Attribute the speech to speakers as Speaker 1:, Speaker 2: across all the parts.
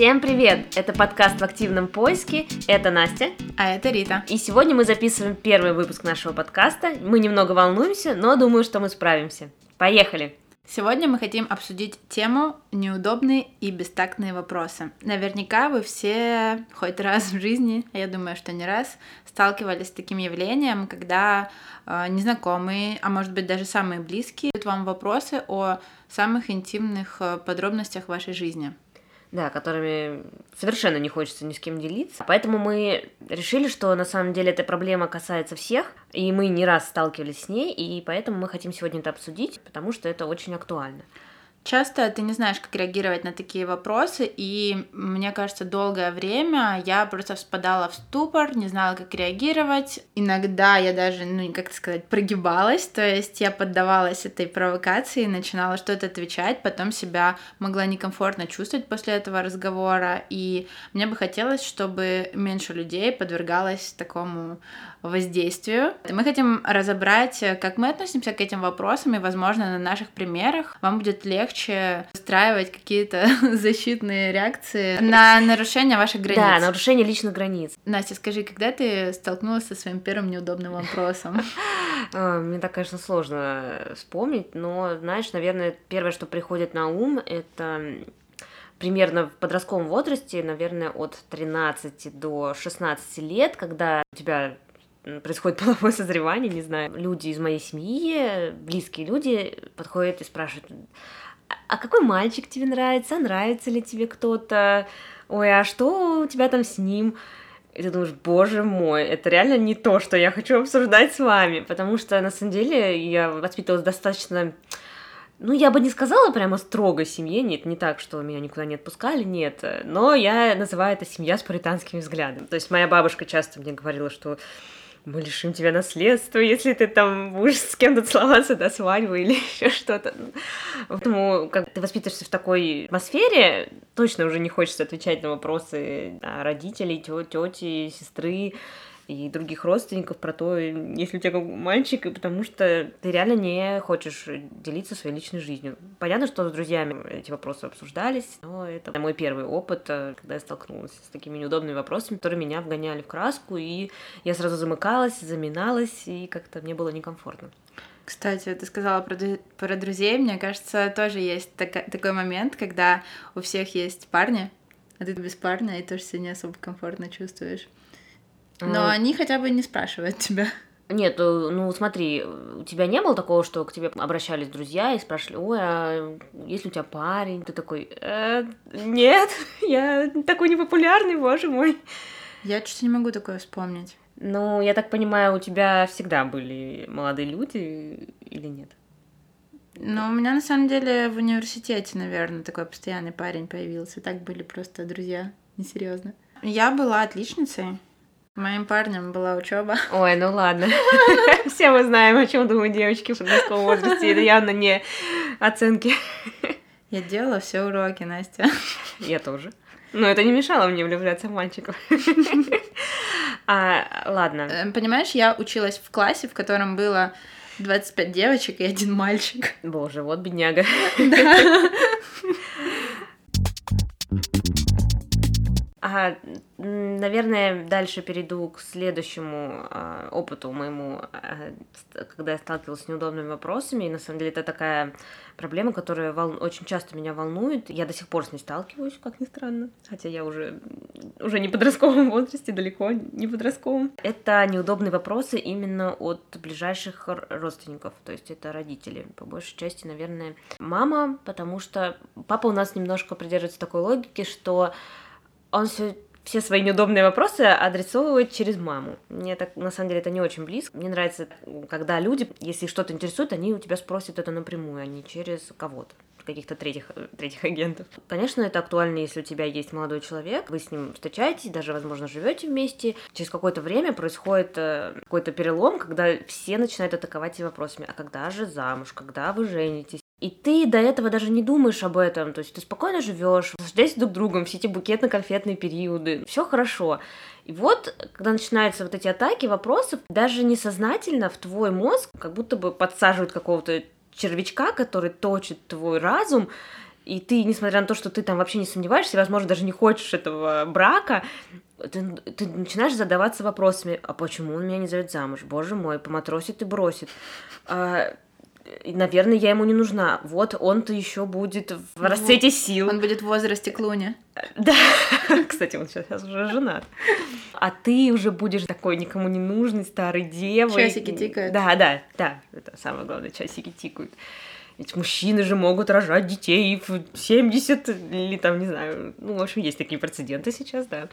Speaker 1: Всем привет! Это подкаст в активном поиске. Это Настя.
Speaker 2: А это Рита.
Speaker 1: И сегодня мы записываем первый выпуск нашего подкаста. Мы немного волнуемся, но думаю, что мы справимся. Поехали!
Speaker 2: Сегодня мы хотим обсудить тему неудобные и бестактные вопросы. Наверняка вы все хоть раз в жизни, а я думаю, что не раз, сталкивались с таким явлением, когда э, незнакомые, а может быть даже самые близкие, задают вам вопросы о самых интимных э, подробностях вашей жизни.
Speaker 1: Да, которыми совершенно не хочется ни с кем делиться. Поэтому мы решили, что на самом деле эта проблема касается всех, и мы не раз сталкивались с ней, и поэтому мы хотим сегодня это обсудить, потому что это очень актуально.
Speaker 2: Часто ты не знаешь, как реагировать на такие вопросы, и мне кажется, долгое время я просто впадала в ступор, не знала, как реагировать. Иногда я даже, ну, как сказать, прогибалась, то есть я поддавалась этой провокации, начинала что-то отвечать, потом себя могла некомфортно чувствовать после этого разговора, и мне бы хотелось, чтобы меньше людей подвергалось такому воздействию. Мы хотим разобрать, как мы относимся к этим вопросам, и, возможно, на наших примерах вам будет легче устраивать какие-то защитные реакции на нарушение ваших границ.
Speaker 1: Да, нарушение личных границ.
Speaker 2: Настя, скажи, когда ты столкнулась со своим первым неудобным вопросом?
Speaker 1: А, мне так, конечно, сложно вспомнить, но, знаешь, наверное, первое, что приходит на ум, это примерно в подростковом возрасте, наверное, от 13 до 16 лет, когда у тебя происходит половое созревание, не знаю, люди из моей семьи, близкие люди подходят и спрашивают, а, а какой мальчик тебе нравится, нравится ли тебе кто-то, ой, а что у тебя там с ним? И ты думаешь, боже мой, это реально не то, что я хочу обсуждать с вами, потому что на самом деле я воспитывалась достаточно ну, я бы не сказала прямо строгой семье, нет, не так, что меня никуда не отпускали, нет, но я называю это семья с пуританским взглядом. То есть моя бабушка часто мне говорила, что мы лишим тебя наследства, если ты там будешь с кем-то целоваться до свадьбы или еще что-то. Поэтому, как ты воспитываешься в такой атмосфере, точно уже не хочется отвечать на вопросы родителей, тети, сестры, и других родственников про то, если у тебя мальчик, потому что ты реально не хочешь делиться своей личной жизнью. Понятно, что с друзьями эти вопросы обсуждались, но это мой первый опыт, э, когда я столкнулась с такими неудобными вопросами, которые меня вгоняли в краску, и я сразу замыкалась, заминалась, и как-то мне было некомфортно.
Speaker 2: Кстати, ты сказала про, про друзей, мне кажется, тоже есть так, такой момент, когда у всех есть парни, а ты без парня и тоже себя не особо комфортно чувствуешь. Но а... они хотя бы не спрашивают тебя.
Speaker 1: Нет, э, ну смотри, у тебя не было такого, что к тебе обращались друзья и спрашивали, ой, а есть ли у тебя парень? Ты такой, э, нет, я такой непопулярный, боже мой.
Speaker 2: Я что-то не могу такое вспомнить.
Speaker 1: Ну, я так понимаю, у тебя всегда были молодые люди или нет?
Speaker 2: Ну, у меня на самом деле в университете, наверное, такой постоянный парень появился. Так были просто друзья, несерьезно. Я была отличницей. Моим парнем была учеба.
Speaker 1: Ой, ну ладно. Все мы знаем, о чем думают девочки в подростковом возрасте. Это явно не оценки.
Speaker 2: Я делала все уроки, Настя.
Speaker 1: Я тоже. Но это не мешало мне влюбляться в мальчиков. А, ладно.
Speaker 2: Э, понимаешь, я училась в классе, в котором было 25 девочек и один мальчик.
Speaker 1: Боже, вот бедняга. Да. А, наверное, дальше перейду к следующему а, опыту моему, а, когда я сталкивалась с неудобными вопросами. И на самом деле это такая проблема, которая вол... очень часто меня волнует. Я до сих пор с ней сталкиваюсь, как ни странно. Хотя я уже, уже не в подростковом возрасте, далеко не подростковом. Это неудобные вопросы именно от ближайших родственников, то есть это родители. По большей части, наверное, мама, потому что папа у нас немножко придерживается такой логики, что он все все свои неудобные вопросы адресовывает через маму. Мне так, на самом деле, это не очень близко. Мне нравится, когда люди, если что-то интересует, они у тебя спросят это напрямую, а не через кого-то каких-то третьих, третьих агентов. Конечно, это актуально, если у тебя есть молодой человек, вы с ним встречаетесь, даже, возможно, живете вместе. Через какое-то время происходит э, какой-то перелом, когда все начинают атаковать эти вопросами. А когда же замуж? Когда вы женитесь? И ты до этого даже не думаешь об этом. То есть ты спокойно живешь, наслаждаешься друг другом, все эти букетно-конфетные периоды, все хорошо. И вот, когда начинаются вот эти атаки вопросов, даже несознательно в твой мозг как будто бы подсаживают какого-то червячка, который точит твой разум, и ты, несмотря на то, что ты там вообще не сомневаешься, возможно, даже не хочешь этого брака, ты, ты начинаешь задаваться вопросами, а почему он меня не зовет замуж? Боже мой, поматросит и бросит. А, наверное, я ему не нужна. Вот он-то еще будет в ну, расцвете сил.
Speaker 2: Он будет в возрасте Клуни.
Speaker 1: Да. Кстати, он сейчас уже женат. А ты уже будешь такой никому не нужный старый девой.
Speaker 2: Часики тикают.
Speaker 1: Да, да, да. Это самое главное, часики тикают. Ведь мужчины же могут рожать детей в 70 или там, не знаю, ну, в общем, есть такие прецеденты сейчас, да.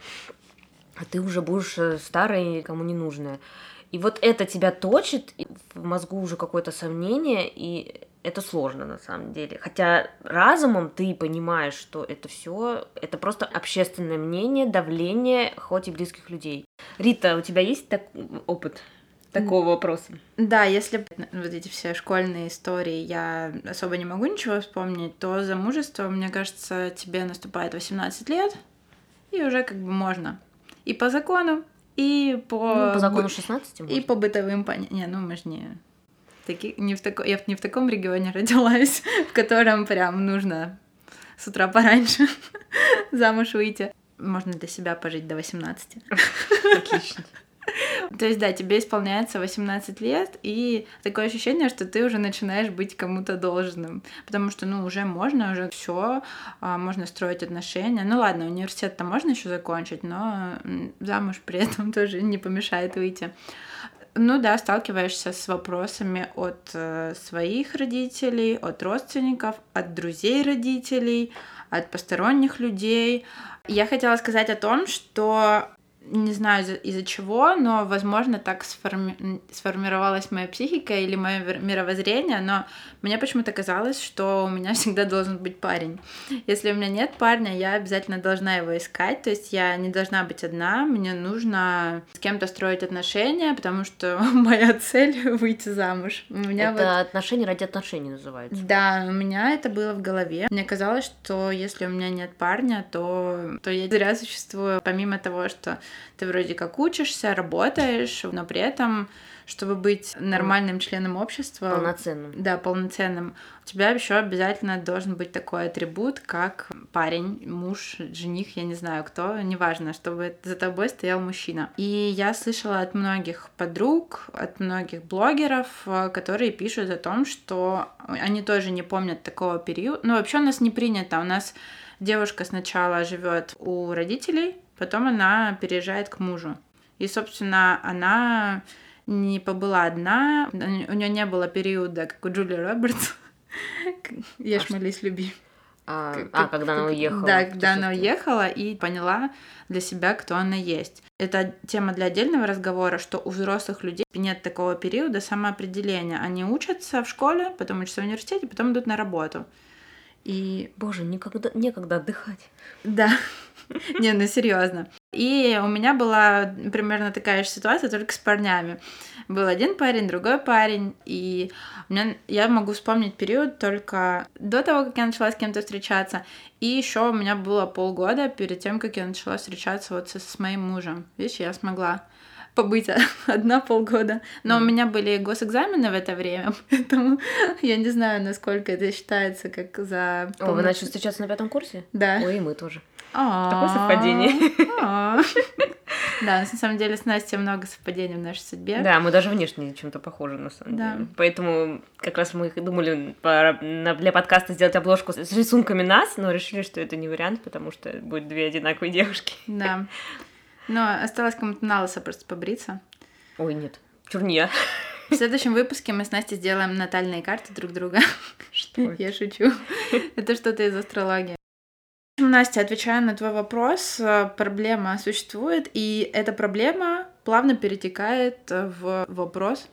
Speaker 1: А ты уже будешь э, старая и никому не нужная. И вот это тебя точит, и в мозгу уже какое-то сомнение, и это сложно на самом деле. Хотя разумом ты понимаешь, что это все, это просто общественное мнение, давление, хоть и близких людей. Рита, у тебя есть так, опыт? такого вопроса.
Speaker 2: Да, если вот эти все школьные истории я особо не могу ничего вспомнить, то замужество, мне кажется, тебе наступает 18 лет, и уже как бы можно. И по закону, и по...
Speaker 1: Ну, по закону 16
Speaker 2: можно. И по бытовым понятиям. Не, ну мы же не... Таки... Не в тако... Я не в таком регионе родилась, в котором прям нужно с утра пораньше замуж выйти. Можно для себя пожить до 18.
Speaker 1: Отлично.
Speaker 2: То есть, да, тебе исполняется 18 лет, и такое ощущение, что ты уже начинаешь быть кому-то должным. Потому что, ну, уже можно, уже все, а, можно строить отношения. Ну ладно, университет-то можно еще закончить, но замуж при этом тоже не помешает выйти. Ну да, сталкиваешься с вопросами от э, своих родителей, от родственников, от друзей родителей, от посторонних людей. Я хотела сказать о том, что не знаю из-за, из чего, но, возможно, так сформи... сформировалась моя психика или мое мировоззрение, но мне почему-то казалось, что у меня всегда должен быть парень. Если у меня нет парня, я обязательно должна его искать, то есть я не должна быть одна, мне нужно с кем-то строить отношения, потому что моя цель — выйти замуж.
Speaker 1: У меня это вот... отношения ради отношений называется.
Speaker 2: Да, у меня это было в голове. Мне казалось, что если у меня нет парня, то, то я зря существую, помимо того, что ты вроде как учишься, работаешь, но при этом, чтобы быть нормальным членом общества...
Speaker 1: Полноценным.
Speaker 2: Да, полноценным. У тебя еще обязательно должен быть такой атрибут, как парень, муж, жених, я не знаю кто, неважно, чтобы за тобой стоял мужчина. И я слышала от многих подруг, от многих блогеров, которые пишут о том, что они тоже не помнят такого периода. Ну, вообще у нас не принято. У нас девушка сначала живет у родителей, Потом она переезжает к мужу. И, собственно, она не побыла одна, у нее не было периода, как у Джули Робертс. Ешь, а молись, люби.
Speaker 1: А, как, а когда она уехала.
Speaker 2: Да, когда она уехала и поняла для себя, кто она есть. Это тема для отдельного разговора, что у взрослых людей нет такого периода самоопределения. Они учатся в школе, потом учатся в университете, потом идут на работу. И...
Speaker 1: Боже, никогда, некогда отдыхать.
Speaker 2: Да. Не, ну серьезно. И у меня была примерно такая же ситуация, только с парнями. Был один парень, другой парень, и у меня, я могу вспомнить период только до того, как я начала с кем-то встречаться, и еще у меня было полгода перед тем, как я начала встречаться вот со, с моим мужем. Видишь, я смогла побыть одна полгода. Но mm. у меня были госэкзамены в это время, поэтому я не знаю, насколько это считается как за...
Speaker 1: О, вы начали встречаться на пятом курсе?
Speaker 2: Да.
Speaker 1: Ой, мы тоже. Такое совпадение.
Speaker 2: Да, на самом деле с Настей много совпадений в нашей судьбе.
Speaker 1: Да, мы даже внешне чем-то похожи, на самом деле. Поэтому как раз мы думали для подкаста сделать обложку с рисунками нас, но решили, что это не вариант, потому что будет две одинаковые девушки.
Speaker 2: Да. Но осталось кому-то на лысо просто побриться.
Speaker 1: Ой, нет. Чурния.
Speaker 2: В следующем выпуске мы с Настей сделаем натальные карты друг друга. Что? Я шучу. Это что-то из астрологии. Настя, отвечая на твой вопрос, э, проблема существует, и эта проблема плавно перетекает в вопрос,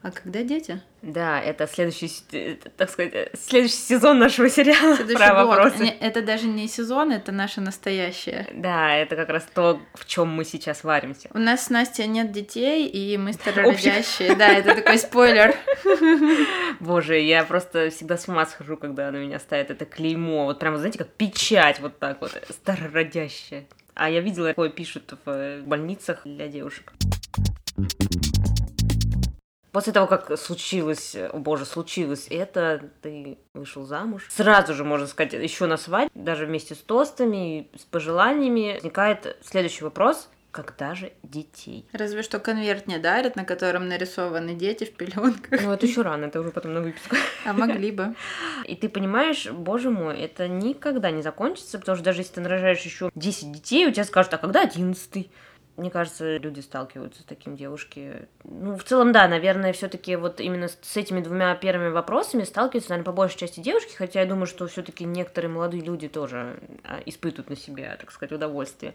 Speaker 2: а когда дети?
Speaker 1: Да, это следующий, э, так сказать, э, следующий сезон нашего сериала следующий про блок. вопросы.
Speaker 2: Не, это даже не сезон, это наше настоящее.
Speaker 1: Да, это как раз то, в чем мы сейчас варимся.
Speaker 2: У нас с Настей нет детей, и мы старородящие. Да, это такой спойлер.
Speaker 1: Боже, я просто всегда с ума схожу, когда на меня ставят это клеймо. Вот прям, знаете, как печать вот так вот, старородящая. А я видела, такое пишут в больницах для девушек. После того, как случилось, о боже, случилось это, ты вышел замуж. Сразу же, можно сказать, еще на свадьбе, даже вместе с тостами, с пожеланиями, возникает следующий вопрос когда же детей?
Speaker 2: Разве что конверт не дарят, на котором нарисованы дети в пеленках.
Speaker 1: Ну, это еще рано, это уже потом на выписку.
Speaker 2: А могли бы.
Speaker 1: И ты понимаешь, боже мой, это никогда не закончится, потому что даже если ты нарожаешь еще 10 детей, у тебя скажут, а когда одиннадцатый? Мне кажется, люди сталкиваются с таким девушки. Ну, в целом, да, наверное, все-таки вот именно с этими двумя первыми вопросами сталкиваются, наверное, по большей части девушки, хотя я думаю, что все-таки некоторые молодые люди тоже а, испытывают на себе, так сказать, удовольствие.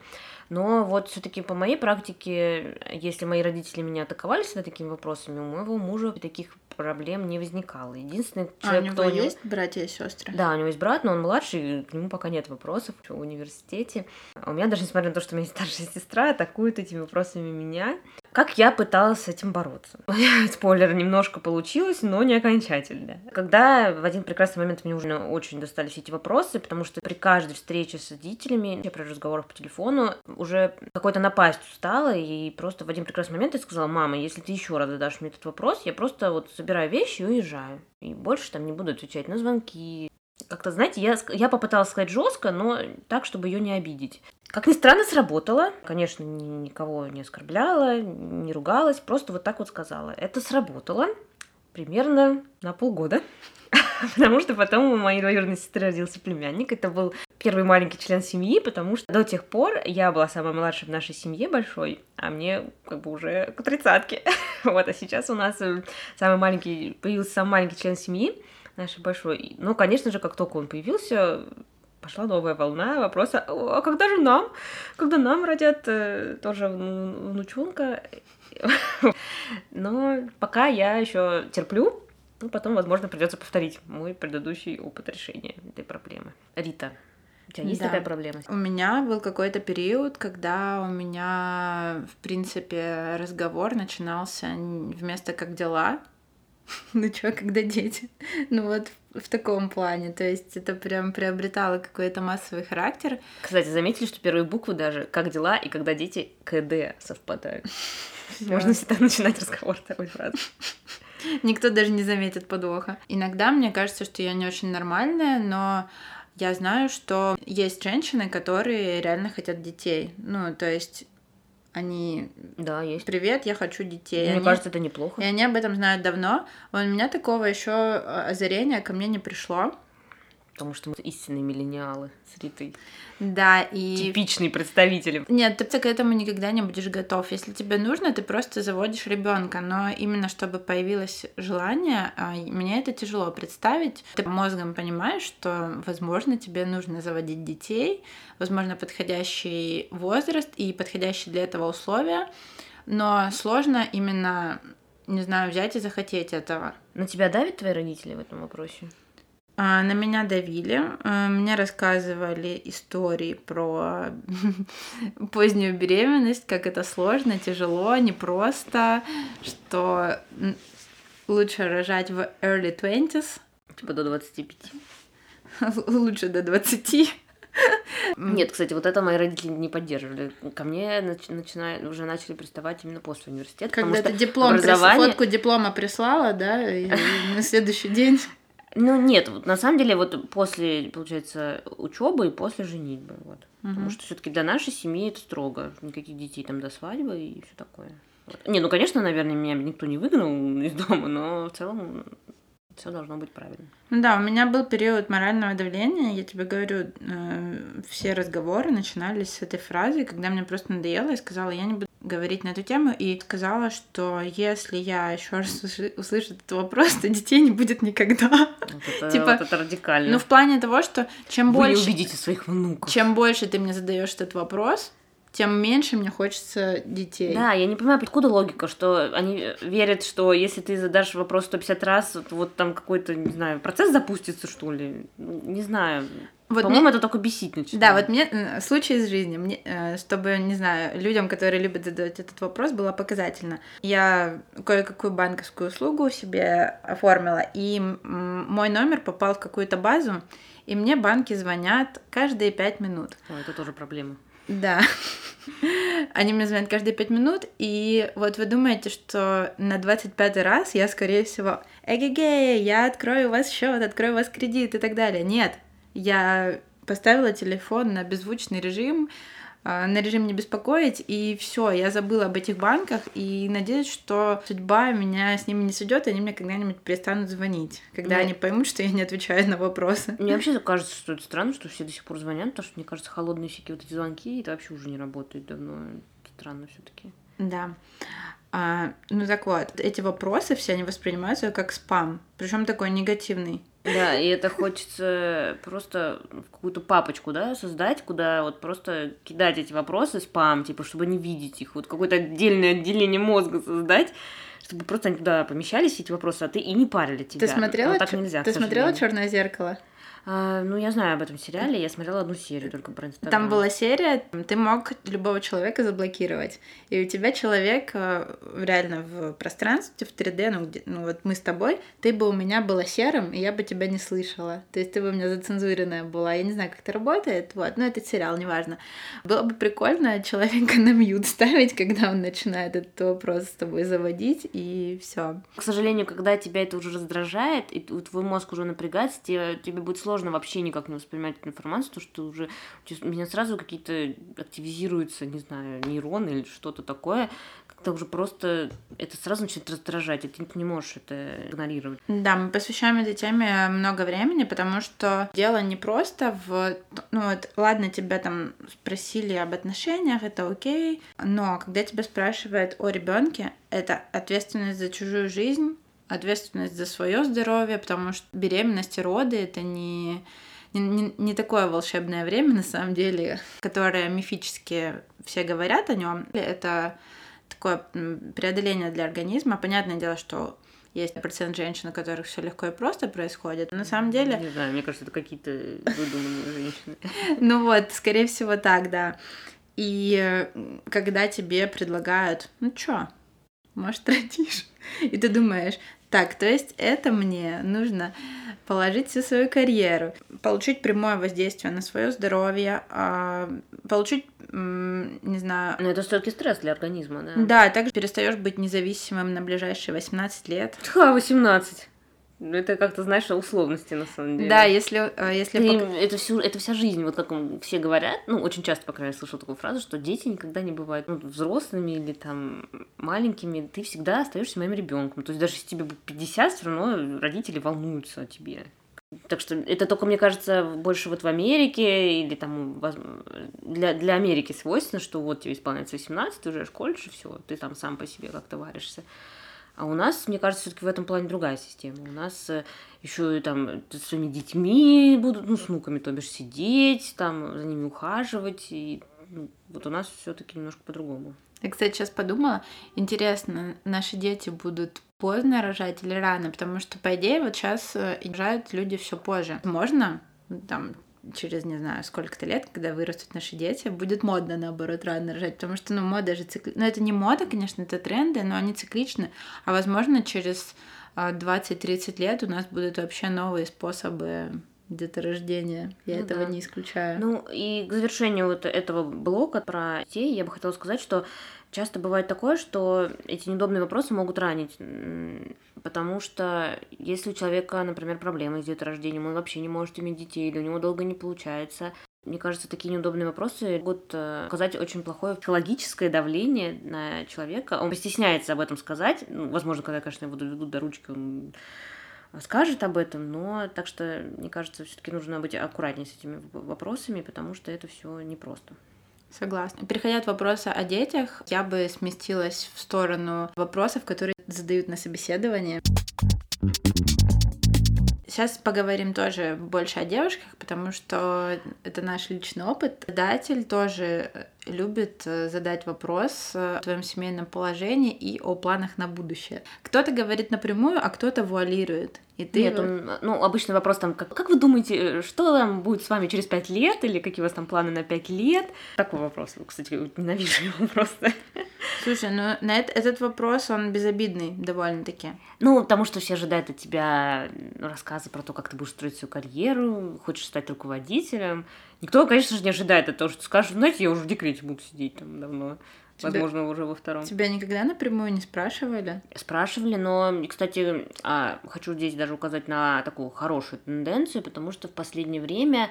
Speaker 1: Но вот все-таки по моей практике, если мои родители меня атаковали всегда такими вопросами, у моего мужа таких проблем не возникало. Единственный
Speaker 2: человек, а у него кто есть братья и сестры?
Speaker 1: Да, у него есть брат, но он младший, к нему пока нет вопросов в университете. А у меня даже несмотря на то, что у меня есть старшая сестра, атакуют этими вопросами меня. Как я пыталась с этим бороться? Спойлер, немножко получилось, но не окончательно. Когда в один прекрасный момент мне уже очень достались эти вопросы, потому что при каждой встрече с родителями, я при разговорах по телефону, уже какой-то напасть устала, и просто в один прекрасный момент я сказала, мама, если ты еще раз задашь мне этот вопрос, я просто вот собираю вещи и уезжаю. И больше там не буду отвечать на звонки. Как-то, знаете, я, я попыталась сказать жестко, но так, чтобы ее не обидеть. Как ни странно, сработало. Конечно, ни, никого не оскорбляла, не ругалась, просто вот так вот сказала. Это сработало примерно на полгода. Потому что потом у моей двоюродной сестры родился племянник. Это был первый маленький член семьи, потому что до тех пор я была самой младшей в нашей семье большой, а мне как бы уже к тридцатке. вот, а сейчас у нас э, самый маленький, появился самый маленький член семьи нашей большой. Ну, конечно же, как только он появился, пошла новая волна вопроса, а когда же нам? Когда нам родят э, тоже внучонка? Но пока я еще терплю, ну, потом, возможно, придется повторить мой предыдущий опыт решения этой проблемы. Рита, у тебя есть да. такая проблема?
Speaker 2: У меня был какой-то период, когда у меня, в принципе, разговор начинался вместо «как дела?», ну чё, когда дети? Ну вот в таком плане. То есть это прям приобретало какой-то массовый характер.
Speaker 1: Кстати, заметили, что первые буквы даже «как дела» и «когда дети» КД совпадают. Можно всегда начинать разговор такой фразой.
Speaker 2: Никто даже не заметит подвоха. Иногда мне кажется, что я не очень нормальная, но я знаю, что есть женщины, которые реально хотят детей. Ну, то есть они...
Speaker 1: Да, есть.
Speaker 2: Привет, я хочу детей.
Speaker 1: Мне
Speaker 2: они...
Speaker 1: кажется, это неплохо.
Speaker 2: И они об этом знают давно. У меня такого еще озарения ко мне не пришло.
Speaker 1: Потому что мы истинные миллениалы с Ритой.
Speaker 2: Да, и...
Speaker 1: Типичные представители.
Speaker 2: Нет, ты к этому никогда не будешь готов. Если тебе нужно, ты просто заводишь ребенка. Но именно чтобы появилось желание, а, мне это тяжело представить. Ты мозгом понимаешь, что, возможно, тебе нужно заводить детей, возможно, подходящий возраст и подходящие для этого условия. Но сложно именно, не знаю, взять и захотеть этого.
Speaker 1: На тебя давят твои родители в этом вопросе?
Speaker 2: А, на меня давили, а, мне рассказывали истории про позднюю беременность, как это сложно, тяжело, непросто, что лучше рожать в early 20s.
Speaker 1: Типа до 25.
Speaker 2: Лучше до 20.
Speaker 1: Нет, кстати, вот это мои родители не поддерживали. Ко мне начинают, уже начали приставать именно после университета.
Speaker 2: Когда ты диплом, образование... фотку диплома прислала, да, и на следующий день
Speaker 1: ну нет, вот на самом деле вот после, получается, учебы и после женитьбы, вот. Угу. Потому что все-таки для нашей семьи это строго, никаких детей там до свадьбы и все такое. Вот. Не, ну конечно, наверное, меня никто не выгнал из дома, но в целом все должно быть правильно.
Speaker 2: Ну да, у меня был период морального давления. Я тебе говорю, э, все разговоры начинались с этой фразы, когда мне просто надоело, я сказала, я не буду говорить на эту тему, и сказала, что если я еще раз услышу этот вопрос, то детей не будет никогда.
Speaker 1: Вот это, типа, вот это радикально.
Speaker 2: Ну, в плане того, что чем
Speaker 1: Вы
Speaker 2: больше...
Speaker 1: Вы увидите своих внуков.
Speaker 2: Чем больше ты мне задаешь этот вопрос, тем меньше мне хочется детей.
Speaker 1: Да, я не понимаю, откуда логика, что они верят, что если ты задашь вопрос 150 раз, то вот там какой-то, не знаю, процесс запустится, что ли. Не знаю. Вот По-моему, мне... это только бесить начинает.
Speaker 2: Да, вот мне э, случай из жизни, мне, э, чтобы, не знаю, людям, которые любят задавать этот вопрос, было показательно. Я кое-какую банковскую услугу себе оформила, и мой номер попал в какую-то базу, и мне банки звонят каждые пять минут.
Speaker 1: О, это тоже проблема.
Speaker 2: Да. Они мне звонят каждые пять минут, и вот вы думаете, что на 25 раз я, скорее всего, эгегей, я открою у вас счет, открою у вас кредит и так далее. Нет, я поставила телефон на беззвучный режим, на режим не беспокоить, и все, я забыла об этих банках, и надеюсь, что судьба меня с ними не сведет, и они мне когда-нибудь перестанут звонить, когда
Speaker 1: Мне-
Speaker 2: они поймут, что я не отвечаю на вопросы.
Speaker 1: Мне вообще кажется, что это странно, что все до сих пор звонят, потому что, мне кажется, холодные всякие вот эти звонки, это вообще уже не работает давно. Это странно все таки
Speaker 2: Да. А, ну так вот, эти вопросы все они воспринимаются как спам, причем такой негативный.
Speaker 1: Да, и это хочется просто какую-то папочку, да, создать, куда вот просто кидать эти вопросы, спам, типа, чтобы не видеть их, вот какое-то отдельное отделение мозга создать, чтобы просто они туда помещались, эти вопросы, а ты и не парили тебя.
Speaker 2: Ты смотрела?
Speaker 1: Но так нельзя,
Speaker 2: Ты смотрела. Черное зеркало?
Speaker 1: А, ну, я знаю об этом сериале, я смотрела одну серию только про Инстаграм.
Speaker 2: Там была серия, ты мог любого человека заблокировать. И у тебя человек э, реально в пространстве, в 3D, ну, где, ну вот мы с тобой, ты бы у меня была серым, и я бы тебя не слышала. То есть ты бы у меня зацензуренная была. Я не знаю, как это работает, вот, но этот сериал, неважно. Было бы прикольно человека на мьют ставить, когда он начинает этот вопрос с тобой заводить, и все.
Speaker 1: К сожалению, когда тебя это уже раздражает, и твой мозг уже напрягается, тебе, тебе будет сложно вообще никак не воспринимать эту информацию, потому что уже у меня сразу какие-то активизируются, не знаю, нейроны или что-то такое, как-то уже просто это сразу начинает раздражать, и ты не можешь это игнорировать.
Speaker 2: Да, мы посвящаем этой теме много времени, потому что дело не просто в... Ну вот, ладно, тебя там спросили об отношениях, это окей, но когда тебя спрашивают о ребенке, это ответственность за чужую жизнь, ответственность за свое здоровье, потому что беременность и роды это не не, не- такое волшебное время, на самом деле, которое мифически все говорят о нем. Это такое преодоление для организма. Понятное дело, что есть процент женщин, у которых все легко и просто происходит. На самом деле,
Speaker 1: Не знаю, мне кажется, это какие-то выдуманные женщины.
Speaker 2: ну вот, скорее всего, так, да. И э, когда тебе предлагают, ну чё, может, родишь? И ты думаешь, так, то есть это мне нужно положить всю свою карьеру, получить прямое воздействие на свое здоровье, а, получить, не знаю,
Speaker 1: Но это стойкий стресс для организма, да?
Speaker 2: да, также перестаешь быть независимым на ближайшие 18 лет.
Speaker 1: Ха, 18. Ну, Это как-то, знаешь, условности на самом деле.
Speaker 2: Да, если, э, если
Speaker 1: Ты-
Speaker 2: пок-
Speaker 1: это, всю, это вся жизнь, вот как все говорят, ну, очень часто, по крайней мере, слышала такую фразу, что дети никогда не бывают ну, взрослыми или там маленькими, ты всегда остаешься моим ребенком. То есть даже если тебе будет 50, все равно родители волнуются о тебе. Так что это только, мне кажется, больше вот в Америке или там для, для Америки свойственно, что вот тебе исполняется 18, ты уже школьш, и все, ты там сам по себе как-то варишься. А у нас, мне кажется, все-таки в этом плане другая система. У нас еще и там т- с своими детьми будут, ну, с внуками, то бишь, сидеть, там, за ними ухаживать. И ну, вот у нас все-таки немножко по-другому.
Speaker 2: Я, кстати, сейчас подумала, интересно, наши дети будут поздно рожать или рано, потому что, по идее, вот сейчас рожают люди все позже. Можно, там, через, не знаю, сколько-то лет, когда вырастут наши дети, будет модно, наоборот, рано рожать, потому что, ну, мода же цикли... Ну, это не мода, конечно, это тренды, но они цикличны, а, возможно, через а, 20-30 лет у нас будут вообще новые способы деторождения. Я
Speaker 1: Ну
Speaker 2: этого
Speaker 1: да.
Speaker 2: не исключаю.
Speaker 1: Ну, и к завершению вот этого блока про детей я бы хотела сказать, что часто бывает такое, что эти неудобные вопросы могут ранить, потому что если у человека, например, проблемы с деторождением, он вообще не может иметь детей, или у него долго не получается, мне кажется, такие неудобные вопросы могут э, оказать очень плохое психологическое давление на человека. Он постесняется об этом сказать. Ну, возможно, когда, конечно, его доведут до ручки, он скажет об этом, но так что, мне кажется, все-таки нужно быть аккуратнее с этими вопросами, потому что это все непросто.
Speaker 2: Согласна. Переходя от вопроса о детях, я бы сместилась в сторону вопросов, которые задают на собеседовании. Сейчас поговорим тоже больше о девушках, потому что это наш личный опыт. Датель тоже любит э, задать вопрос э, о твоем семейном положении и о планах на будущее. Кто-то говорит напрямую, а кто-то вуалирует. И ты
Speaker 1: Нет, он, ну, обычный вопрос там, как, как вы думаете, э, что там будет с вами через пять лет, или какие у вас там планы на пять лет? Такой вопрос, кстати, ненавижу его просто.
Speaker 2: Слушай, ну на эт- этот вопрос, он безобидный довольно-таки.
Speaker 1: Ну, потому что все ожидают от тебя рассказы про то, как ты будешь строить свою карьеру, хочешь стать руководителем. Никто, конечно же, не ожидает от того, что скажешь, знаете, я уже в декрете буду сидеть там давно.
Speaker 2: Тебя-
Speaker 1: Возможно, уже во втором.
Speaker 2: Тебя никогда напрямую не спрашивали?
Speaker 1: Спрашивали, но, кстати, а, хочу здесь даже указать на такую хорошую тенденцию, потому что в последнее время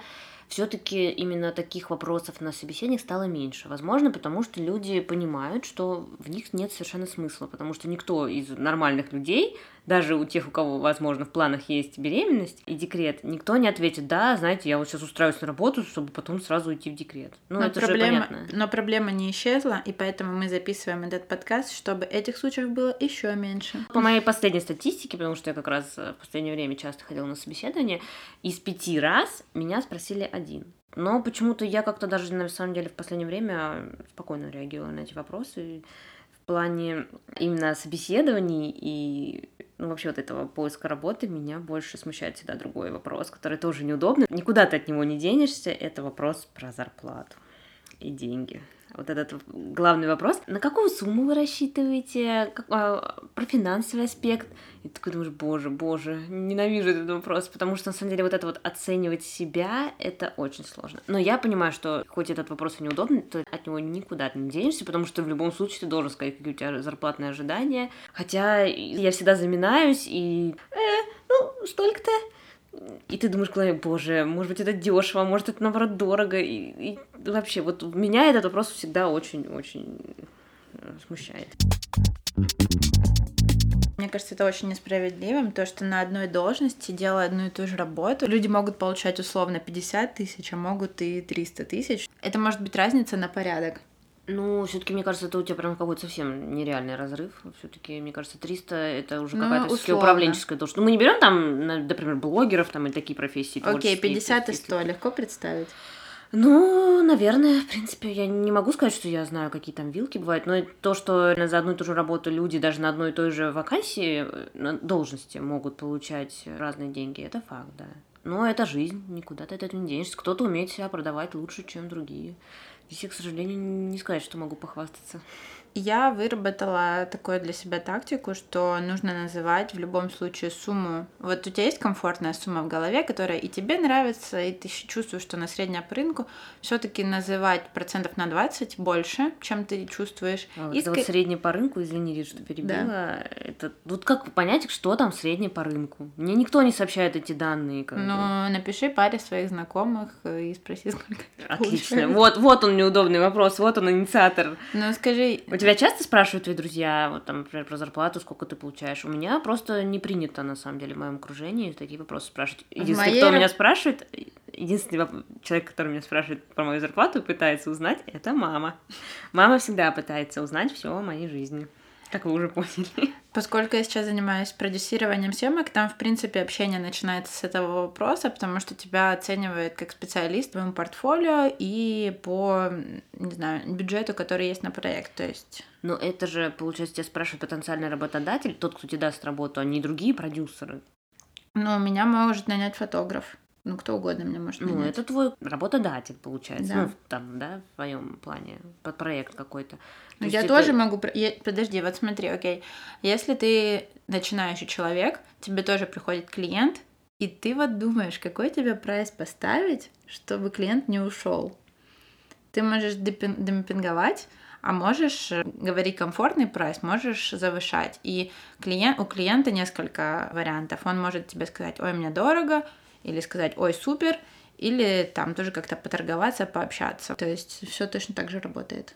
Speaker 1: все-таки именно таких вопросов на собеседованиях стало меньше. Возможно, потому что люди понимают, что в них нет совершенно смысла, потому что никто из нормальных людей, даже у тех, у кого, возможно, в планах есть беременность и декрет, никто не ответит, да, знаете, я вот сейчас устраиваюсь на работу, чтобы потом сразу уйти в декрет. Ну,
Speaker 2: но,
Speaker 1: это
Speaker 2: проблема,
Speaker 1: же понятно.
Speaker 2: но проблема не исчезла, и поэтому мы записываем этот подкаст, чтобы этих случаев было еще меньше.
Speaker 1: По моей последней статистике, потому что я как раз э, в последнее время часто ходила на собеседование, из пяти раз меня спросили один. Но почему-то я как-то даже на самом деле в последнее время спокойно реагирую на эти вопросы в плане именно собеседований и ну, вообще вот этого поиска работы меня больше смущает всегда другой вопрос, который тоже неудобный. Никуда ты от него не денешься, это вопрос про зарплату и деньги. Вот этот главный вопрос. На какую сумму вы рассчитываете? Как, а, про финансовый аспект. И ты такой думаешь, боже, боже, ненавижу этот вопрос, потому что на самом деле вот это вот оценивать себя, это очень сложно. Но я понимаю, что хоть этот вопрос и неудобный, то от него никуда ты не денешься, потому что в любом случае ты должен сказать, какие у тебя зарплатные ожидания. Хотя я всегда заминаюсь и... Э, ну, столько-то. И ты думаешь голове, боже, может быть, это дешево, может, это наоборот дорого. И, и вообще, вот меня этот вопрос всегда очень-очень э, смущает.
Speaker 2: Мне кажется, это очень несправедливым, то, что на одной должности, делая одну и ту же работу, люди могут получать условно 50 тысяч, а могут и 300 тысяч. Это может быть разница на порядок.
Speaker 1: Ну, все-таки, мне кажется, это у тебя прям какой-то совсем нереальный разрыв. Все-таки, мне кажется, 300 это уже
Speaker 2: Ну,
Speaker 1: какая-то всё-таки
Speaker 2: условно.
Speaker 1: управленческая должность. Ну, мы не берем там, на- например, блогеров там и такие профессии.
Speaker 2: Окей,
Speaker 1: творческие,
Speaker 2: 50 и
Speaker 1: если-
Speaker 2: 100 легко представить.
Speaker 1: Ну, наверное, в принципе, я не могу сказать, что я знаю, какие там вилки бывают, но то, что за одну и ту же работу люди даже на одной и той же вакансии, э, на должности могут получать разные деньги, это факт, да. Но это жизнь, никуда ты от этого не денешься. Кто-то умеет себя продавать лучше, чем другие. Здесь к сожалению, не сказать, что могу похвастаться.
Speaker 2: Я выработала такую для себя тактику, что нужно называть в любом случае сумму. Вот у тебя есть комфортная сумма в голове, которая и тебе нравится, и ты чувствуешь, что на средняя по рынку, все-таки называть процентов на 20 больше, чем ты чувствуешь.
Speaker 1: А вот
Speaker 2: И
Speaker 1: вот средний по рынку, извини, Рит, что перебила. Это вот как понять, что там средний по рынку? Мне никто не сообщает эти данные. Как бы.
Speaker 2: Ну, напиши паре своих знакомых э, и спроси, сколько
Speaker 1: Отлично. Вот, вот он неудобный вопрос, вот он инициатор.
Speaker 2: Ну, скажи,
Speaker 1: У тебя часто спрашивают твои друзья, вот там, например, про зарплату, сколько ты получаешь? У меня просто не принято, на самом деле, в моем окружении такие вопросы спрашивать. Единственный,
Speaker 2: моей
Speaker 1: кто меня спрашивает, единственный человек, который меня спрашивает про мою зарплату и пытается узнать, это мама. Мама всегда пытается узнать все о моей жизни. Как вы уже поняли.
Speaker 2: Поскольку я сейчас занимаюсь продюсированием съемок, там, в принципе, общение начинается с этого вопроса, потому что тебя оценивают как специалист в твоем портфолио и по, не знаю, бюджету, который есть на проект. То есть
Speaker 1: Но это же, получается, тебя спрашивает потенциальный работодатель, тот, кто тебе даст работу, а не другие продюсеры.
Speaker 2: Ну, меня может нанять фотограф. Ну, кто угодно меня может
Speaker 1: Ну,
Speaker 2: нанять.
Speaker 1: это твой работодатель, получается.
Speaker 2: Да.
Speaker 1: Ну, там, да, в твоем плане, под проект какой-то. То
Speaker 2: Ну,
Speaker 1: есть
Speaker 2: я
Speaker 1: это-
Speaker 2: тоже могу... про- я- Подожди, вот смотри, окей. Если ты начинающий человек, тебе тоже приходит клиент, и ты вот думаешь, какой тебе прайс поставить, чтобы клиент не ушел. Ты можешь демпинговать, а можешь э, говорить комфортный прайс, можешь завышать. И клиент, у клиента несколько вариантов. Он может тебе сказать, ой, мне дорого, или сказать, ой, супер, или там тоже как-то поторговаться, пообщаться. То есть все точно так же работает.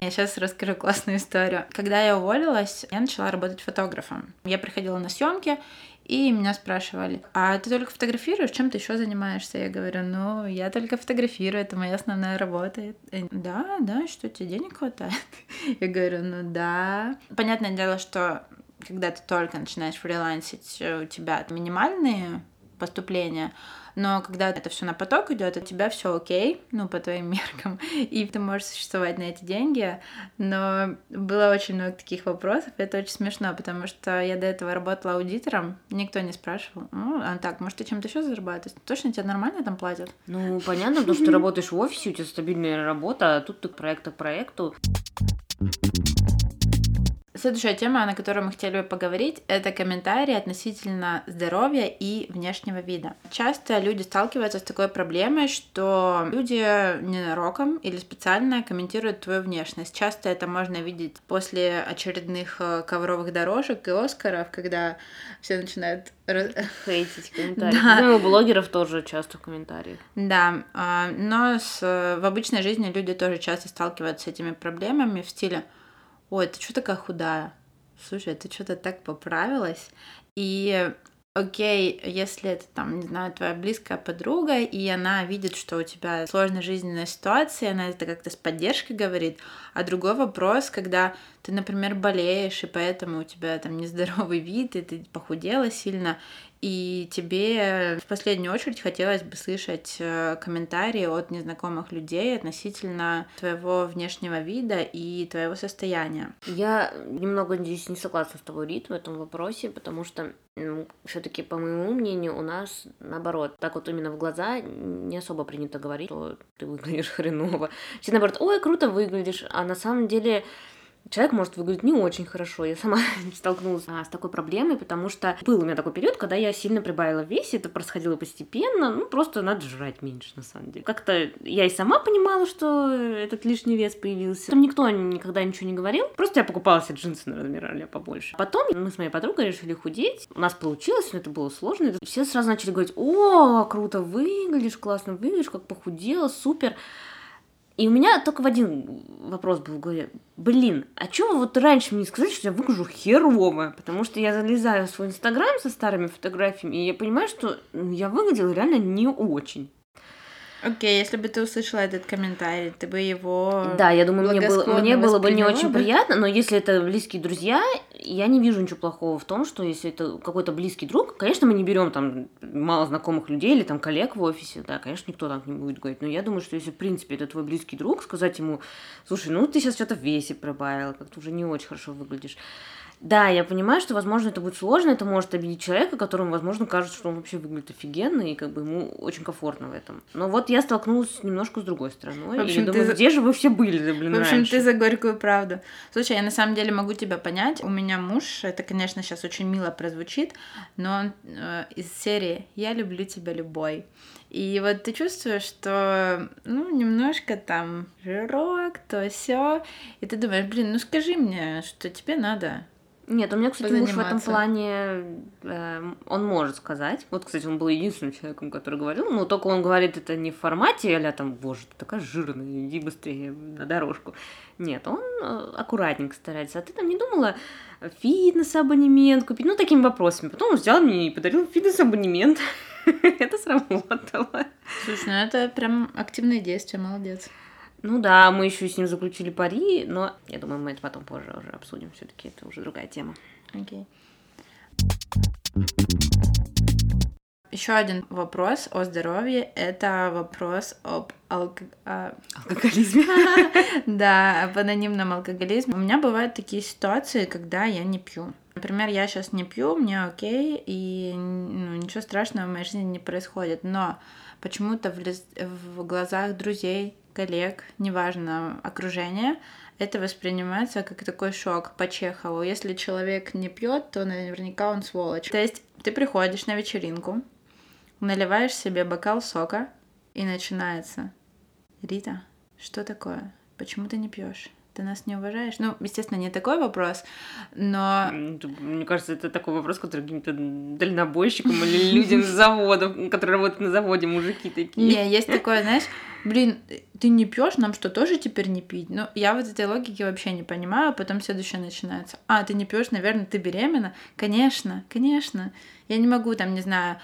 Speaker 2: Я сейчас расскажу классную историю. Когда я уволилась, я начала работать фотографом. Я приходила на съемки, и меня спрашивали, а ты только фотографируешь, чем ты еще занимаешься? Я говорю, ну, я только фотографирую, это моя основная работа. И да, да, что тебе денег хватает? Я говорю, ну да. Понятное дело, что когда ты только начинаешь фрилансить, э, у тебя минимальные поступления, но когда это все на поток идет, у тебя все окей, ну, по твоим меркам, и ты можешь существовать на эти деньги. Но было очень много таких вопросов, и это очень смешно, потому что я до этого работала аудитором, никто не спрашивал, ну, а так, может, ты чем-то еще зарабатываешь? Точно тебе нормально там платят?
Speaker 1: Ну, понятно, потому что ты работаешь в офисе, у тебя стабильная работа, а тут ты к проекта к проекту.
Speaker 2: Следующая тема, на которую мы хотели бы поговорить, это комментарии относительно здоровья и внешнего вида. Часто люди сталкиваются с такой проблемой, что люди ненароком или специально комментируют твою внешность. Часто это можно видеть после очередных э, ковровых дорожек и Оскаров, когда все начинают
Speaker 1: хейтить комментарии. Да. Ну, у блогеров тоже часто в комментариях.
Speaker 2: Да, а, но с, в обычной жизни люди тоже часто сталкиваются с этими проблемами в стиле ой, ты что такая худая? Слушай, ты что-то так поправилась? И окей, если это там, не знаю, твоя близкая подруга, и она видит, что у тебя сложная жизненная ситуация, она это как-то с поддержкой говорит, а другой вопрос, когда ты, например, болеешь, и поэтому у тебя там нездоровый вид, и ты похудела сильно, и тебе в последнюю очередь хотелось бы слышать э, комментарии от незнакомых людей относительно твоего внешнего вида и твоего состояния.
Speaker 1: Я немного здесь не согласна с тобой, Рит, в этом вопросе, потому что ну, все-таки, по моему мнению, у нас наоборот, так вот именно в глаза не особо принято говорить, что ты выглядишь хреново. Все наоборот, ой, круто выглядишь, а на самом деле человек может выглядеть не очень хорошо. Я сама столкнулась а, с такой проблемой, потому что был у меня такой период, когда я сильно прибавила в весе, это происходило постепенно, ну, просто надо жрать меньше, на самом деле. Как-то я и сама понимала, что этот лишний вес появился. Там никто никогда ничего не говорил, просто я покупала себе джинсы на размер а побольше. Потом мы с моей подругой решили худеть, у нас получилось, но это было сложно. Все сразу начали говорить, о, круто выглядишь, классно выглядишь, как похудела, супер. И у меня только в один вопрос был в голове. Блин, а чё вы вот раньше мне сказали, что я выгляжу херово? Потому что я залезаю в свой инстаграм со старыми фотографиями, и я понимаю, что ну, я выглядела реально не очень.
Speaker 2: Окей, okay, если бы ты услышала этот комментарий, ты бы его.
Speaker 1: Да, я думаю, мне было, мне было бы не очень бы? приятно, но если это близкие друзья, я не вижу ничего плохого в том, что если это какой-то близкий друг, конечно, мы не берем там мало знакомых людей или там коллег в офисе, да, конечно, никто так не будет говорить, но я думаю, что если, в принципе, это твой близкий друг, сказать ему, слушай, ну ты сейчас что-то в весе прибавил, как-то уже не очень хорошо выглядишь да, я понимаю, что, возможно, это будет сложно, это может обидеть человека, которому, возможно, кажется, что он вообще выглядит офигенно, и как бы ему очень комфортно в этом. Но вот я столкнулась немножко с другой стороной, в общем, и думаю, ты... где же вы все были, блин,
Speaker 2: В общем, раньше? ты за горькую правду. Слушай, я на самом деле могу тебя понять. У меня муж, это, конечно, сейчас очень мило прозвучит, но он э, из серии «Я люблю тебя любой». И вот ты чувствуешь, что, ну, немножко там жирок, то все, и ты думаешь, блин, ну скажи мне, что тебе надо
Speaker 1: нет, у меня, кстати, муж в этом плане, э, он может сказать. Вот, кстати, он был единственным человеком, который говорил, но только он говорит это не в формате, а там, боже, ты такая жирная, иди быстрее на дорожку. Нет, он э, аккуратненько старается. А ты там не думала фитнес-абонемент купить? Ну, такими вопросами. Потом он взял мне и подарил фитнес-абонемент. это сработало.
Speaker 2: Слушай, ну это прям активные действия, молодец.
Speaker 1: Ну да, мы еще с ним заключили пари, но я думаю, мы это потом позже уже обсудим. Все-таки это уже другая тема.
Speaker 2: Окей. Еще один вопрос о здоровье – это вопрос об алк... А,
Speaker 1: алкоголизме.
Speaker 2: Да, об анонимном алкоголизме. У меня бывают такие ситуации, когда я не пью. Например, я сейчас не пью, мне окей, и ну, ничего страшного в моей жизни не происходит. Но почему-то в, в глазах друзей, коллег, неважно, окружение, это воспринимается как такой шок по Чехову. Если человек не пьет, то наверняка он сволочь. То есть ты приходишь на вечеринку, наливаешь себе бокал сока, и начинается. Рита, что такое? Почему ты не пьешь? Ты нас не уважаешь? Ну, естественно, не такой вопрос, но...
Speaker 1: Мне кажется, это такой вопрос, который каким-то дальнобойщикам или людям с заводов, которые работают на заводе, мужики такие.
Speaker 2: Не, есть такое, знаешь, блин, ты не пьешь, нам что, тоже теперь не пить? Ну, я вот этой логики вообще не понимаю, а потом следующее начинается. А, ты не пьешь, наверное, ты беременна? Конечно, конечно. Я не могу там, не знаю,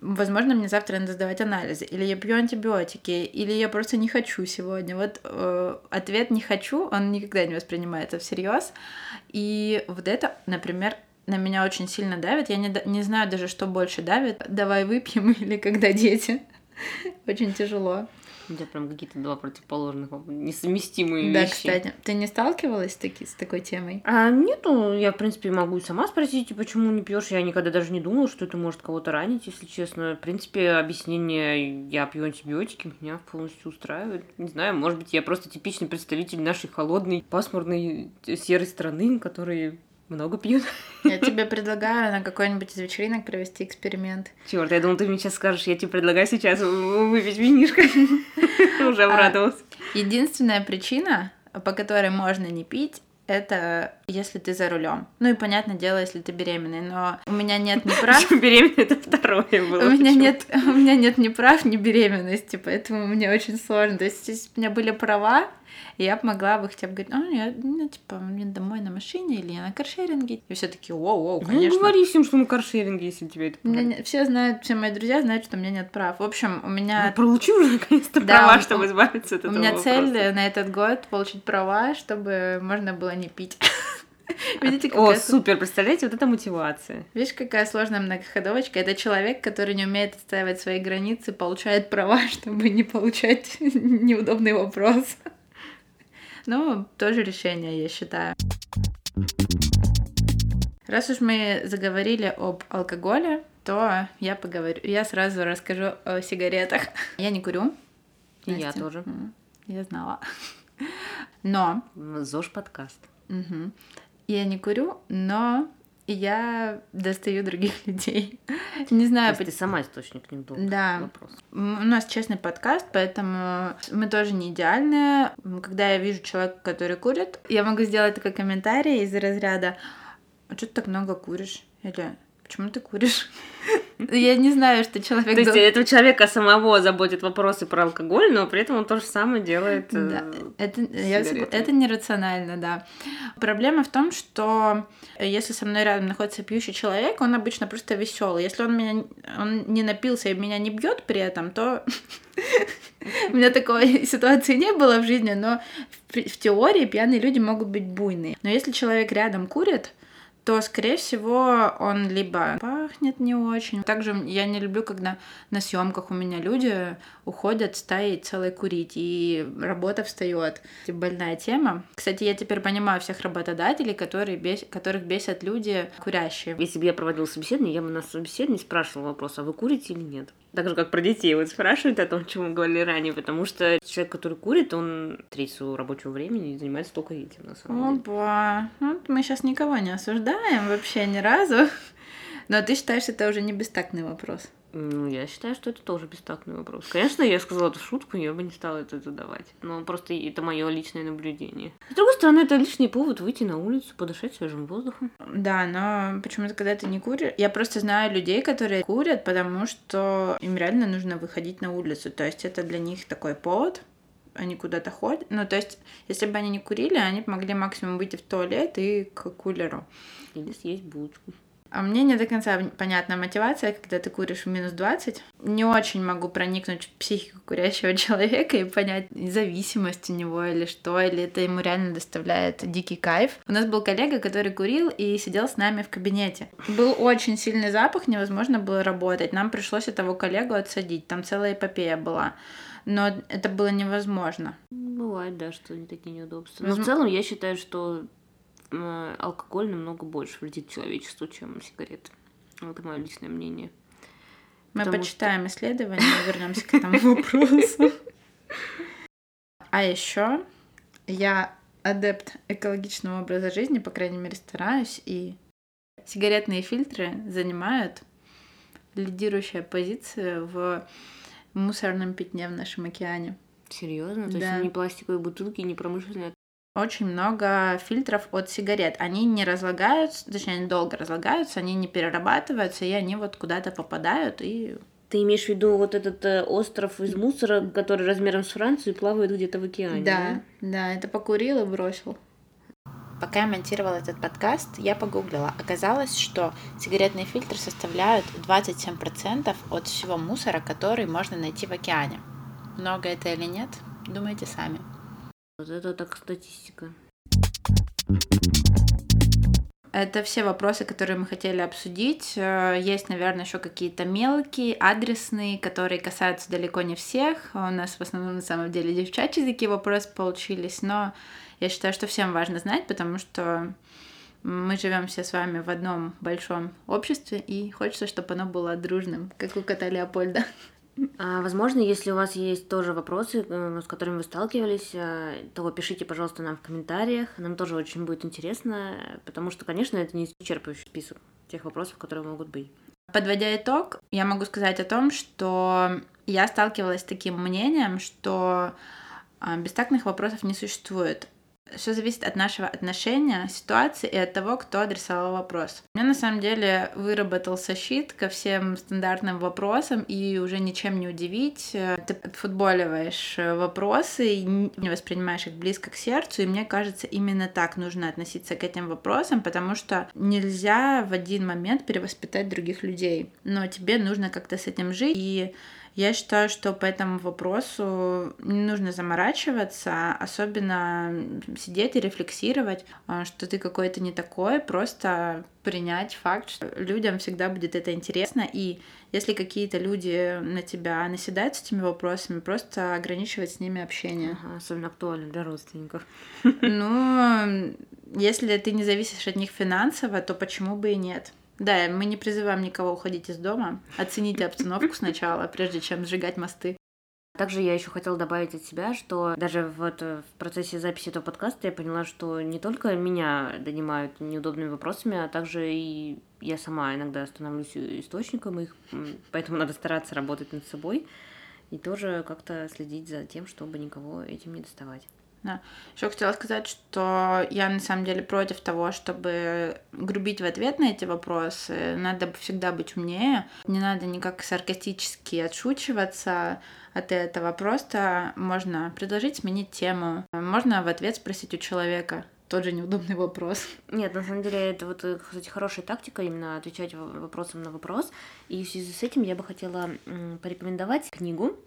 Speaker 2: возможно, мне завтра надо сдавать анализы, или я пью антибиотики, или я просто не хочу сегодня. Вот э, ответ не хочу, он никогда не воспринимается всерьез. И вот это, например, на меня очень сильно давит. Я не, не знаю даже, что больше давит. Давай выпьем или когда дети. Очень тяжело.
Speaker 1: У тебя прям какие-то два противоположных, несовместимые
Speaker 2: да,
Speaker 1: вещи.
Speaker 2: кстати. Ты не сталкивалась с, таки, с такой темой?
Speaker 1: А, нету, я, в принципе, могу и сама спросить, и почему не пьешь. Я никогда даже не думала, что это может кого-то ранить, если честно. В принципе, объяснение «я пью антибиотики» меня полностью устраивает. Не знаю, может быть, я просто типичный представитель нашей холодной, пасмурной, серой страны, которые много пьют.
Speaker 2: Я тебе предлагаю на какой-нибудь из вечеринок провести эксперимент.
Speaker 1: Черт, я думал, ты мне сейчас скажешь, я тебе предлагаю сейчас выпить винишко. Уже а, обрадовался.
Speaker 2: Единственная причина, по которой можно не пить, это если ты за рулем. Ну и понятное дело, если ты беременный, но у меня нет ни прав.
Speaker 1: Беременный это второе было.
Speaker 2: У меня нет, у меня нет ни прав, ни беременности, поэтому мне очень сложно. То есть, если у меня были права, и я могла бы хотя бы говорить, а, я, ну, типа, мне домой на машине или на каршеринге. И все таки воу, воу, ну, конечно.
Speaker 1: Ну, говори всем, что на каршеринге, если тебе это
Speaker 2: меня, Все знают, все мои друзья знают, что у меня нет прав. В общем, у меня...
Speaker 1: Ну, получи уже наконец-то да, права, чтобы избавиться от
Speaker 2: этого
Speaker 1: У меня
Speaker 2: вопроса. цель на этот год получить права, чтобы можно было не пить.
Speaker 1: Видите, какая... О, супер, представляете, вот это мотивация.
Speaker 2: Видишь, какая сложная многоходовочка. Это человек, который не умеет отстаивать свои границы, получает права, чтобы не получать неудобный вопрос. Ну, тоже решение, я считаю. Раз уж мы заговорили об алкоголе, то я поговорю. Я сразу расскажу о сигаретах. Я не курю.
Speaker 1: И я тоже.
Speaker 2: Я знала. Но...
Speaker 1: ЗОЖ подкаст.
Speaker 2: Угу. Я не курю, но я достаю других людей. Не знаю.
Speaker 1: То есть ты сама источник не был
Speaker 2: да. вопрос. У нас честный подкаст, поэтому мы тоже не идеальные. Когда я вижу человека, который курит, я могу сделать такой комментарий из разряда «А что ты так много куришь?» Или «Почему ты куришь?» Я не знаю, что человек...
Speaker 1: То есть этого человека самого заботит вопросы про алкоголь, но при этом он то же самое делает
Speaker 2: Да, э, это, я, это нерационально, да. Проблема в том, что если со мной рядом находится пьющий человек, он обычно просто веселый. Если он меня он не напился и меня не бьет при этом, то у меня такой ситуации не было в жизни, но в теории пьяные люди могут быть буйные. Но если человек рядом курит, то, скорее всего, он либо пахнет не очень. Также я не люблю, когда на съемках у меня люди уходят стаей целой курить, и работа встает. Больная тема. Кстати, я теперь понимаю всех работодателей, которые бес... которых бесят люди курящие.
Speaker 1: Если бы я проводила собеседование, я бы на собеседовании спрашивала вопрос, а вы курите или нет? Так же, как про детей вот спрашивают о том, чем мы говорили ранее, потому что человек, который курит, он треть своего рабочего времени занимается только этим, на самом
Speaker 2: деле. Опа! Ну, мы сейчас никого не осуждаем вообще ни разу. Но ты считаешь, это уже не бестактный вопрос?
Speaker 1: Ну, я считаю, что это тоже бестактный вопрос. Конечно, я сказала эту шутку, я бы не стала это задавать. Но просто это мое личное наблюдение. С другой стороны, это лишний повод выйти на улицу, подышать свежим воздухом.
Speaker 2: Да, но почему-то, когда ты не куришь... Я просто знаю людей, которые курят, потому что им реально нужно выходить на улицу. То есть это для них такой повод, они куда-то ходят. Ну, то есть, если бы они не курили, они могли максимум выйти в туалет и к кулеру.
Speaker 1: Или съесть булочку.
Speaker 2: А мне не до конца понятна мотивация, когда ты куришь в минус 20. Не очень могу проникнуть в психику курящего человека и понять зависимость у него или что, или это ему реально доставляет дикий кайф. У нас был коллега, который курил и сидел с нами в кабинете. Был очень сильный запах, невозможно было работать. Нам пришлось этого коллегу отсадить. Там целая эпопея была но это было невозможно.
Speaker 1: Бывает, да, что они такие неудобства. Но в целом я считаю, что алкоголь намного больше вредит человечеству, чем сигареты. Это мое личное мнение.
Speaker 2: Мы Потому почитаем что... исследования и вернемся к этому вопросу. А еще я адепт экологичного образа жизни, по крайней мере, стараюсь, и сигаретные фильтры занимают лидирующая позиция в мусорном пятне в нашем океане.
Speaker 1: Серьезно? То да. есть ни пластиковые бутылки, ни промышленные
Speaker 2: очень много фильтров от сигарет. Они не разлагаются, точнее, они долго разлагаются, они не перерабатываются, и они вот куда-то попадают и
Speaker 1: ты имеешь в виду вот этот э, остров из мусора, который размером с Францию и плавает где-то в океане?
Speaker 2: Да, да, да, это покурил и бросил. Пока я монтировала этот подкаст, я погуглила. Оказалось, что сигаретные фильтры составляют 27% от всего мусора, который можно найти в океане. Много это или нет? Думайте сами.
Speaker 1: Вот это так статистика.
Speaker 2: Это все вопросы, которые мы хотели обсудить. Э, есть, наверное, еще какие-то мелкие, адресные, которые касаются далеко не всех. У нас в основном на самом деле девчачьи такие вопросы получились, но я считаю, что всем важно знать, потому что мы живем все с вами в одном большом обществе, и хочется, чтобы оно было дружным, как у кота Леопольда.
Speaker 1: А, возможно, если у вас есть тоже вопросы, э, с которыми вы сталкивались, э, то пишите, пожалуйста, нам в комментариях. Нам тоже очень будет интересно, потому что, конечно, это не исчерпывающий список тех вопросов, которые могут быть.
Speaker 2: Подводя итог, я могу сказать о том, что я сталкивалась с таким мнением, что а, бестактных вопросов не существует все зависит от нашего отношения, ситуации и от того, кто адресовал вопрос. У меня на самом деле выработался щит ко всем стандартным вопросам, и уже ничем не удивить. Ты отфутболиваешь вопросы и не воспринимаешь их близко к сердцу, и мне кажется, именно так нужно относиться к этим вопросам, потому что нельзя в один момент перевоспитать других людей, но тебе нужно как-то с этим жить, и я считаю, что по этому вопросу не нужно заморачиваться, особенно сидеть и рефлексировать, а, что ты какой-то не такой, просто принять факт, что людям всегда будет это интересно, и если какие-то люди на тебя наседают с этими вопросами, просто ограничивать с ними общение.
Speaker 1: Ага, особенно актуально для родственников.
Speaker 2: Ну, если ты не зависишь от них финансово, то почему бы и нет? Да, мы не призываем никого уходить из дома. Оцените обстановку сначала, прежде чем сжигать мосты.
Speaker 1: Также я еще хотела добавить от себя, что даже вот в процессе записи этого подкаста я поняла, что не только меня донимают неудобными вопросами, а также и я сама иногда становлюсь источником их, поэтому надо стараться работать над собой и тоже как-то следить за тем, чтобы никого этим не доставать.
Speaker 2: Да. Еще хотела сказать, что я на самом деле против того, чтобы грубить в ответ на эти вопросы. Надо всегда быть умнее. Не надо никак саркастически отшучиваться от этого. Просто можно предложить сменить тему. Можно в ответ спросить у человека, тот же неудобный вопрос.
Speaker 1: Нет, на самом деле это вот, кстати, хорошая тактика именно отвечать вопросом на вопрос. И в связи с этим я бы хотела порекомендовать книгу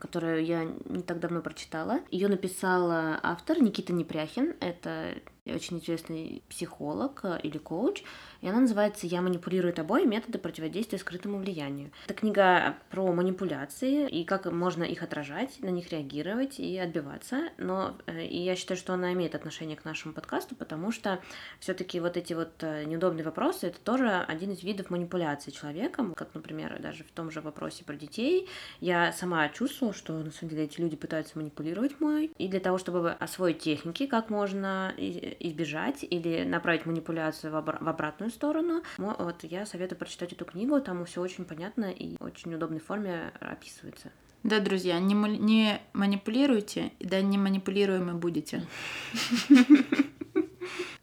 Speaker 1: которую я не так давно прочитала. Ее написал автор Никита Непряхин. Это очень известный психолог э, или коуч, и она называется «Я манипулирую тобой. Методы противодействия скрытому влиянию». Это книга про манипуляции и как можно их отражать, на них реагировать и отбиваться, но э, и я считаю, что она имеет отношение к нашему подкасту, потому что все таки вот эти вот э, неудобные вопросы — это тоже один из видов манипуляции человеком, как, например, даже в том же вопросе про детей. Я сама чувствовала, что на самом деле эти люди пытаются манипулировать мной, и для того, чтобы освоить техники, как можно избежать или направить манипуляцию в обратную сторону, вот я советую прочитать эту книгу, там все очень понятно и очень удобной форме описывается.
Speaker 2: Да, друзья, не, не манипулируйте, да не манипулируемы будете.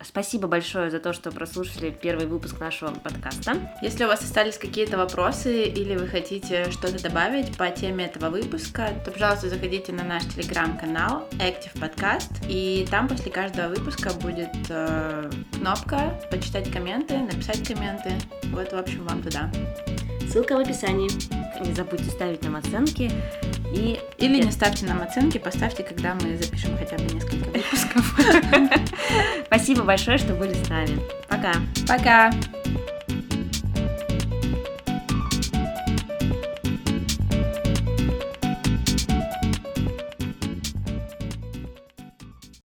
Speaker 1: Спасибо большое за то, что прослушали первый выпуск нашего подкаста.
Speaker 2: Если у вас остались какие-то вопросы или вы хотите что-то добавить по теме этого выпуска, то, пожалуйста, заходите на наш телеграм-канал Active Podcast, и там после каждого выпуска будет э, кнопка «Почитать комменты», «Написать комменты». Вот, в общем, вам туда.
Speaker 1: Ссылка в описании. Не забудьте ставить нам оценки. И...
Speaker 2: Или не ставьте нам оценки, поставьте, когда мы запишем хотя бы несколько выпусков.
Speaker 1: Спасибо большое, что были с нами. Пока.
Speaker 2: Пока.